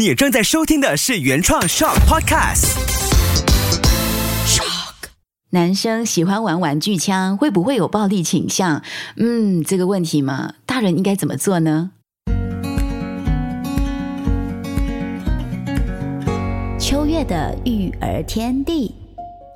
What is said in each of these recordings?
你正在收听的是原创 Shock Podcast。Shock，。男生喜欢玩玩具枪，会不会有暴力倾向？嗯，这个问题嘛，大人应该怎么做呢？秋月的育儿天地。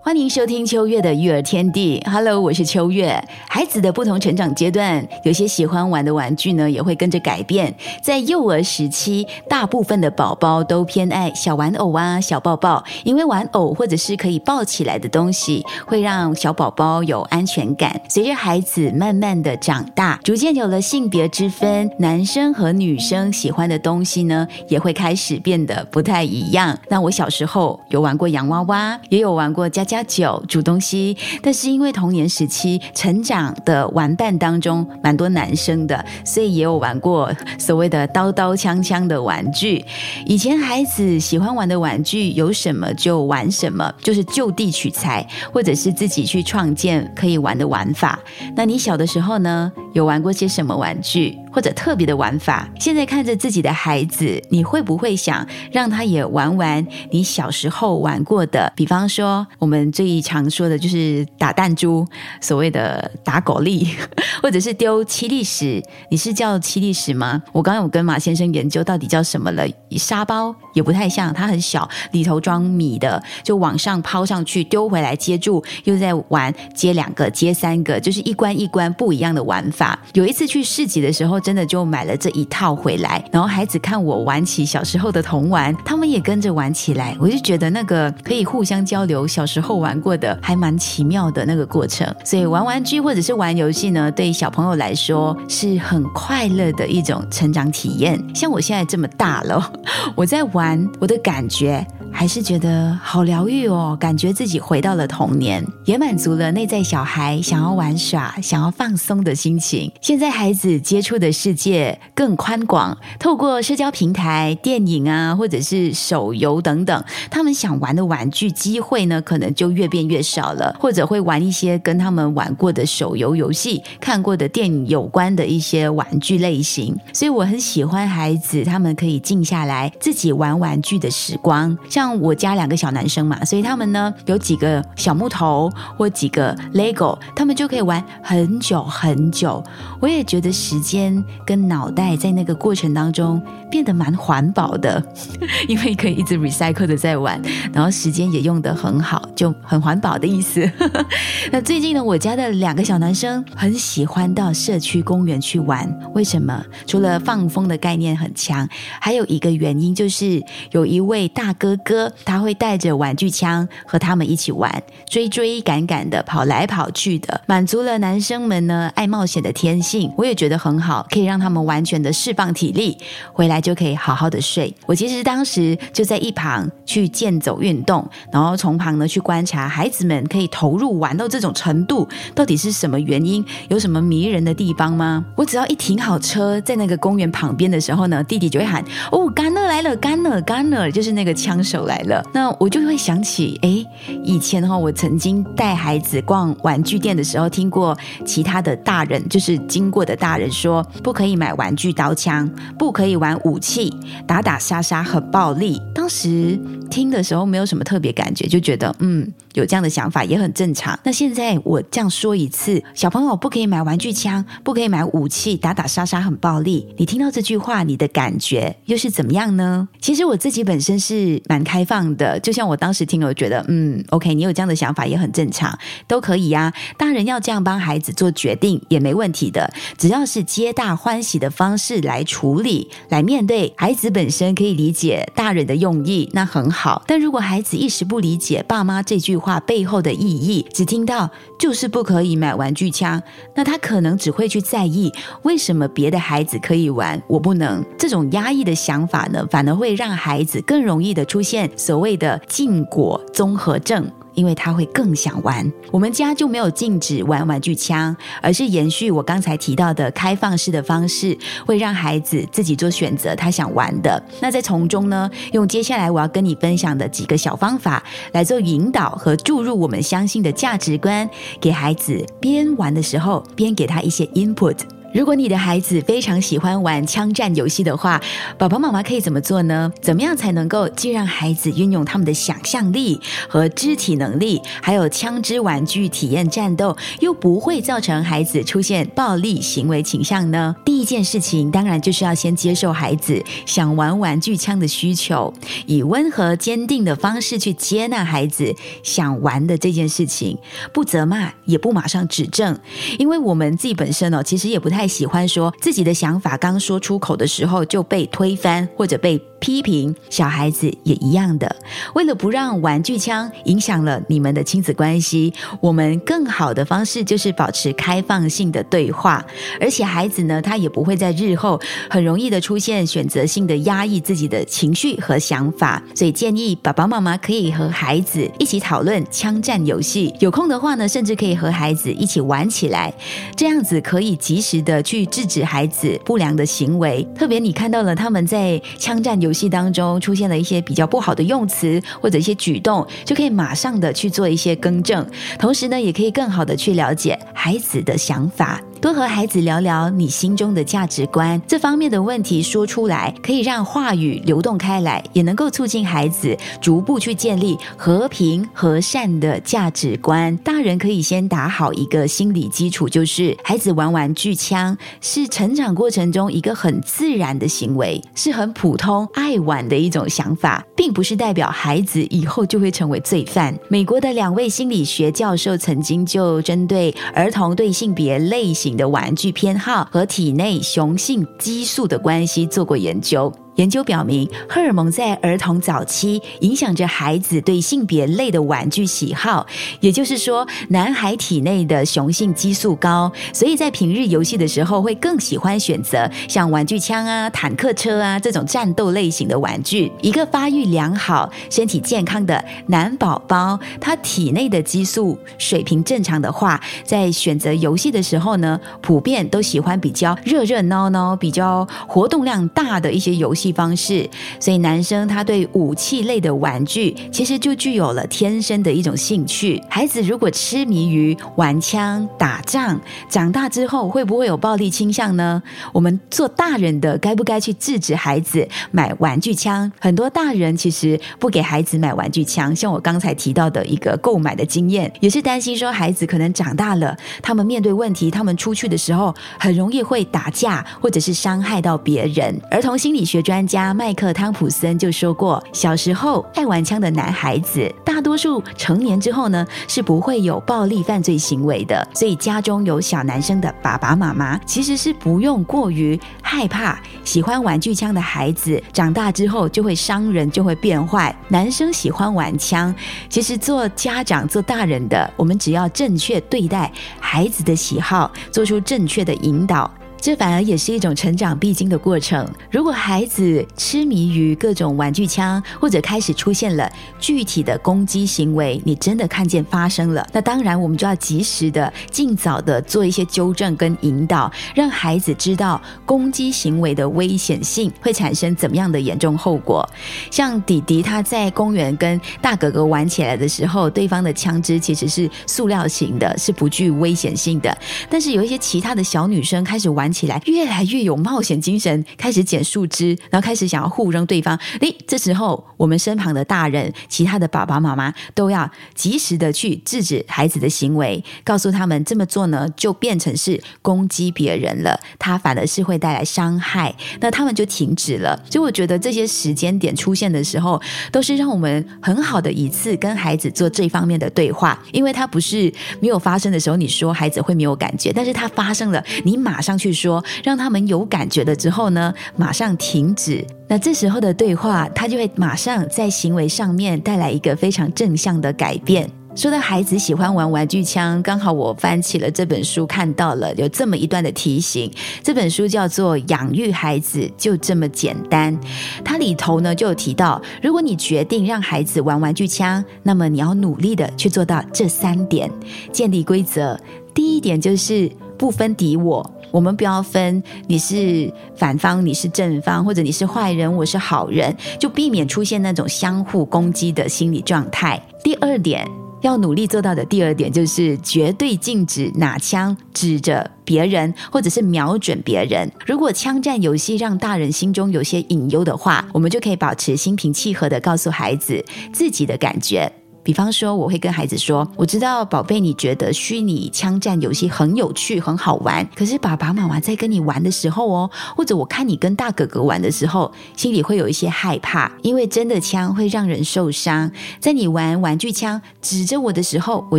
欢迎收听秋月的育儿天地。Hello，我是秋月。孩子的不同成长阶段，有些喜欢玩的玩具呢，也会跟着改变。在幼儿时期，大部分的宝宝都偏爱小玩偶啊、小抱抱，因为玩偶或者是可以抱起来的东西，会让小宝宝有安全感。随着孩子慢慢的长大，逐渐有了性别之分，男生和女生喜欢的东西呢，也会开始变得不太一样。那我小时候有玩过洋娃娃，也有玩过家家。加酒煮东西，但是因为童年时期成长的玩伴当中蛮多男生的，所以也有玩过所谓的刀刀枪枪的玩具。以前孩子喜欢玩的玩具有什么就玩什么，就是就地取材，或者是自己去创建可以玩的玩法。那你小的时候呢，有玩过些什么玩具？或者特别的玩法，现在看着自己的孩子，你会不会想让他也玩玩你小时候玩过的？比方说，我们最常说的就是打弹珠，所谓的打狗力，或者是丢七粒石。你是叫七粒石吗？我刚刚有跟马先生研究到底叫什么了。沙包也不太像，它很小，里头装米的，就往上抛上去，丢回来接住，又在玩接两个，接三个，就是一关一关不一样的玩法。有一次去市集的时候。真的就买了这一套回来，然后孩子看我玩起小时候的童玩，他们也跟着玩起来。我就觉得那个可以互相交流小时候玩过的，还蛮奇妙的那个过程。所以玩玩具或者是玩游戏呢，对小朋友来说是很快乐的一种成长体验。像我现在这么大了，我在玩，我的感觉。还是觉得好疗愈哦，感觉自己回到了童年，也满足了内在小孩想要玩耍、想要放松的心情。现在孩子接触的世界更宽广，透过社交平台、电影啊，或者是手游等等，他们想玩的玩具机会呢，可能就越变越少了，或者会玩一些跟他们玩过的手游游戏、看过的电影有关的一些玩具类型。所以我很喜欢孩子他们可以静下来自己玩玩具的时光，像。像我家两个小男生嘛，所以他们呢有几个小木头或几个 Lego，他们就可以玩很久很久。我也觉得时间跟脑袋在那个过程当中变得蛮环保的，因为可以一直 recycle 的在玩，然后时间也用得很好，就很环保的意思。那最近呢，我家的两个小男生很喜欢到社区公园去玩，为什么？除了放风的概念很强，还有一个原因就是有一位大哥哥。他会带着玩具枪和他们一起玩，追追赶赶的跑来跑去的，满足了男生们呢爱冒险的天性。我也觉得很好，可以让他们完全的释放体力，回来就可以好好的睡。我其实当时就在一旁去健走运动，然后从旁呢去观察孩子们可以投入玩到这种程度，到底是什么原因？有什么迷人的地方吗？我只要一停好车在那个公园旁边的时候呢，弟弟就会喊：“哦，干了来了，干了干了！”就是那个枪手。来了，那我就会想起，哎，以前哈，我曾经带孩子逛玩具店的时候，听过其他的大人，就是经过的大人说，不可以买玩具刀枪，不可以玩武器，打打杀杀很暴力。当时听的时候没有什么特别感觉，就觉得嗯，有这样的想法也很正常。那现在我这样说一次，小朋友不可以买玩具枪，不可以买武器，打打杀杀很暴力。你听到这句话，你的感觉又是怎么样呢？其实我自己本身是蛮开。放的，就像我当时听了，觉得嗯，OK，你有这样的想法也很正常，都可以呀。大人要这样帮孩子做决定也没问题的，只要是皆大欢喜的方式来处理、来面对，孩子本身可以理解大人的用意，那很好。但如果孩子一时不理解爸妈这句话背后的意义，只听到就是不可以买玩具枪，那他可能只会去在意为什么别的孩子可以玩，我不能。这种压抑的想法呢，反而会让孩子更容易的出现。所谓的禁果综合症，因为他会更想玩。我们家就没有禁止玩玩具枪，而是延续我刚才提到的开放式的方式，会让孩子自己做选择，他想玩的。那在从中呢，用接下来我要跟你分享的几个小方法来做引导和注入我们相信的价值观，给孩子边玩的时候边给他一些 input。如果你的孩子非常喜欢玩枪战游戏的话，爸爸妈妈可以怎么做呢？怎么样才能够既让孩子运用他们的想象力和肢体能力，还有枪支玩具体验战斗，又不会造成孩子出现暴力行为倾向呢？第一件事情，当然就是要先接受孩子想玩玩具枪的需求，以温和坚定的方式去接纳孩子想玩的这件事情，不责骂，也不马上指正，因为我们自己本身哦，其实也不太喜欢说自己的想法，刚说出口的时候就被推翻或者被。批评小孩子也一样的，为了不让玩具枪影响了你们的亲子关系，我们更好的方式就是保持开放性的对话，而且孩子呢，他也不会在日后很容易的出现选择性的压抑自己的情绪和想法。所以建议爸爸妈妈可以和孩子一起讨论枪战游戏，有空的话呢，甚至可以和孩子一起玩起来，这样子可以及时的去制止孩子不良的行为。特别你看到了他们在枪战游戏当中出现了一些比较不好的用词或者一些举动，就可以马上的去做一些更正，同时呢，也可以更好的去了解孩子的想法。多和孩子聊聊你心中的价值观这方面的问题说出来，可以让话语流动开来，也能够促进孩子逐步去建立和平和善的价值观。大人可以先打好一个心理基础，就是孩子玩玩具枪是成长过程中一个很自然的行为，是很普通爱玩的一种想法，并不是代表孩子以后就会成为罪犯。美国的两位心理学教授曾经就针对儿童对性别类型。的玩具偏好和体内雄性激素的关系做过研究。研究表明，荷尔蒙在儿童早期影响着孩子对性别类的玩具喜好。也就是说，男孩体内的雄性激素高，所以在平日游戏的时候会更喜欢选择像玩具枪啊、坦克车啊这种战斗类型的玩具。一个发育良好、身体健康的男宝宝，他体内的激素水平正常的话，在选择游戏的时候呢，普遍都喜欢比较热热闹闹、比较活动量大的一些游戏。方式，所以男生他对武器类的玩具其实就具有了天生的一种兴趣。孩子如果痴迷于玩枪打仗，长大之后会不会有暴力倾向呢？我们做大人的该不该去制止孩子买玩具枪？很多大人其实不给孩子买玩具枪，像我刚才提到的一个购买的经验，也是担心说孩子可能长大了，他们面对问题，他们出去的时候很容易会打架，或者是伤害到别人。儿童心理学专专家麦克汤普森就说过，小时候爱玩枪的男孩子，大多数成年之后呢是不会有暴力犯罪行为的。所以家中有小男生的爸爸妈妈，其实是不用过于害怕喜欢玩具枪的孩子长大之后就会伤人，就会变坏。男生喜欢玩枪，其实做家长做大人的，我们只要正确对待孩子的喜好，做出正确的引导。这反而也是一种成长必经的过程。如果孩子痴迷于各种玩具枪，或者开始出现了具体的攻击行为，你真的看见发生了，那当然我们就要及时的、尽早的做一些纠正跟引导，让孩子知道攻击行为的危险性会产生怎么样的严重后果。像弟弟他在公园跟大哥哥玩起来的时候，对方的枪支其实是塑料型的，是不具危险性的。但是有一些其他的小女生开始玩。起来越来越有冒险精神，开始捡树枝，然后开始想要互扔对方。诶，这时候我们身旁的大人、其他的爸爸妈妈都要及时的去制止孩子的行为，告诉他们这么做呢，就变成是攻击别人了，他反而是会带来伤害。那他们就停止了。所以我觉得这些时间点出现的时候，都是让我们很好的一次跟孩子做这方面的对话，因为他不是没有发生的时候，你说孩子会没有感觉，但是他发生了，你马上去。说说让他们有感觉了之后呢，马上停止。那这时候的对话，他就会马上在行为上面带来一个非常正向的改变。说到孩子喜欢玩玩具枪，刚好我翻起了这本书，看到了有这么一段的提醒。这本书叫做《养育孩子就这么简单》，它里头呢就有提到，如果你决定让孩子玩玩具枪，那么你要努力的去做到这三点：建立规则。第一点就是不分敌我。我们不要分你是反方，你是正方，或者你是坏人，我是好人，就避免出现那种相互攻击的心理状态。第二点。要努力做到的第二点就是绝对禁止拿枪指着别人，或者是瞄准别人。如果枪战游戏让大人心中有些隐忧的话，我们就可以保持心平气和的告诉孩子自己的感觉。比方说，我会跟孩子说：“我知道，宝贝，你觉得虚拟枪战游戏很有趣、很好玩。可是爸爸妈妈在跟你玩的时候哦，或者我看你跟大哥哥玩的时候，心里会有一些害怕，因为真的枪会让人受伤。在你玩玩具枪指着我的时候，我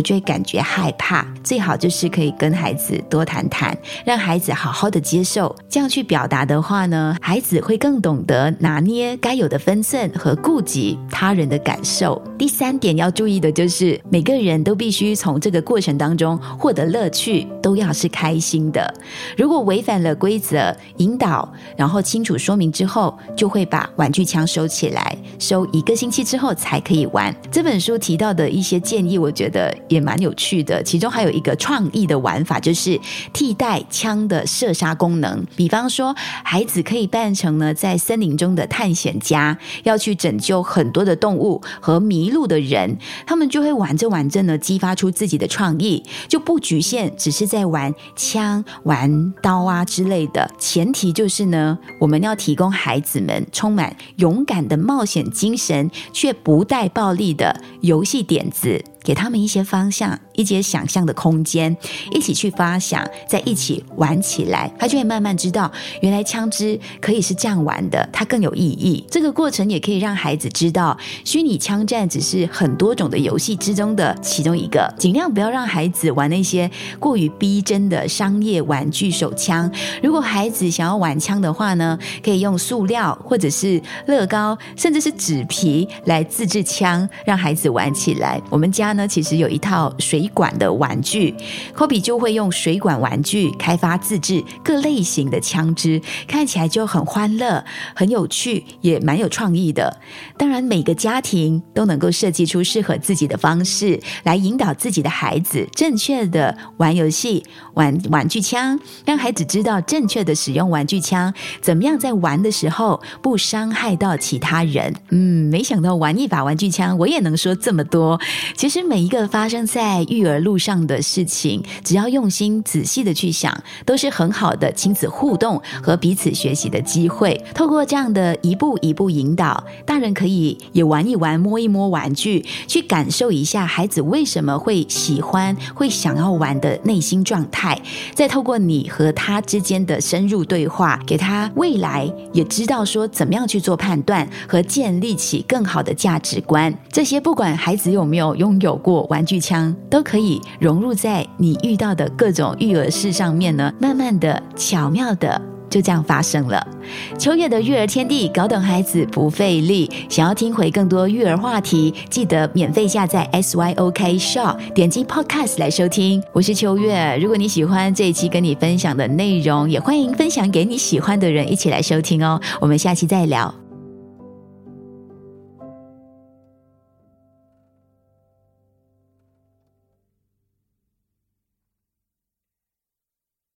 就会感觉害怕。最好就是可以跟孩子多谈谈，让孩子好好的接受。这样去表达的话呢，孩子会更懂得拿捏该有的分寸和顾及他人的感受。第三点要。注意的就是，每个人都必须从这个过程当中获得乐趣，都要是开心的。如果违反了规则，引导，然后清楚说明之后，就会把玩具枪收起来，收一个星期之后才可以玩。这本书提到的一些建议，我觉得也蛮有趣的。其中还有一个创意的玩法，就是替代枪的射杀功能。比方说，孩子可以扮成呢在森林中的探险家，要去拯救很多的动物和迷路的人。他们就会玩着玩着呢，激发出自己的创意，就不局限只是在玩枪、玩刀啊之类的。前提就是呢，我们要提供孩子们充满勇敢的冒险精神，却不带暴力的游戏点子。给他们一些方向，一些想象的空间，一起去发想，在一起玩起来，他就会慢慢知道，原来枪支可以是这样玩的，它更有意义。这个过程也可以让孩子知道，虚拟枪战只是很多种的游戏之中的其中一个。尽量不要让孩子玩那些过于逼真的商业玩具手枪。如果孩子想要玩枪的话呢，可以用塑料或者是乐高，甚至是纸皮来自制枪，让孩子玩起来。我们家。呢，其实有一套水管的玩具，Kobe 就会用水管玩具开发自制各类型的枪支，看起来就很欢乐、很有趣，也蛮有创意的。当然，每个家庭都能够设计出适合自己的方式来引导自己的孩子正确的玩游戏、玩玩具枪，让孩子知道正确的使用玩具枪，怎么样在玩的时候不伤害到其他人。嗯，没想到玩一把玩具枪，我也能说这么多。其实。每一个发生在育儿路上的事情，只要用心仔细的去想，都是很好的亲子互动和彼此学习的机会。透过这样的一步一步引导，大人可以也玩一玩、摸一摸玩具，去感受一下孩子为什么会喜欢、会想要玩的内心状态。再透过你和他之间的深入对话，给他未来也知道说怎么样去做判断和建立起更好的价值观。这些不管孩子有没有拥有。过玩具枪都可以融入在你遇到的各种育儿事上面呢，慢慢的、巧妙的就这样发生了。秋月的育儿天地，搞懂孩子不费力。想要听回更多育儿话题，记得免费下载 SYOK Shop，点击 Podcast 来收听。我是秋月，如果你喜欢这一期跟你分享的内容，也欢迎分享给你喜欢的人一起来收听哦。我们下期再聊。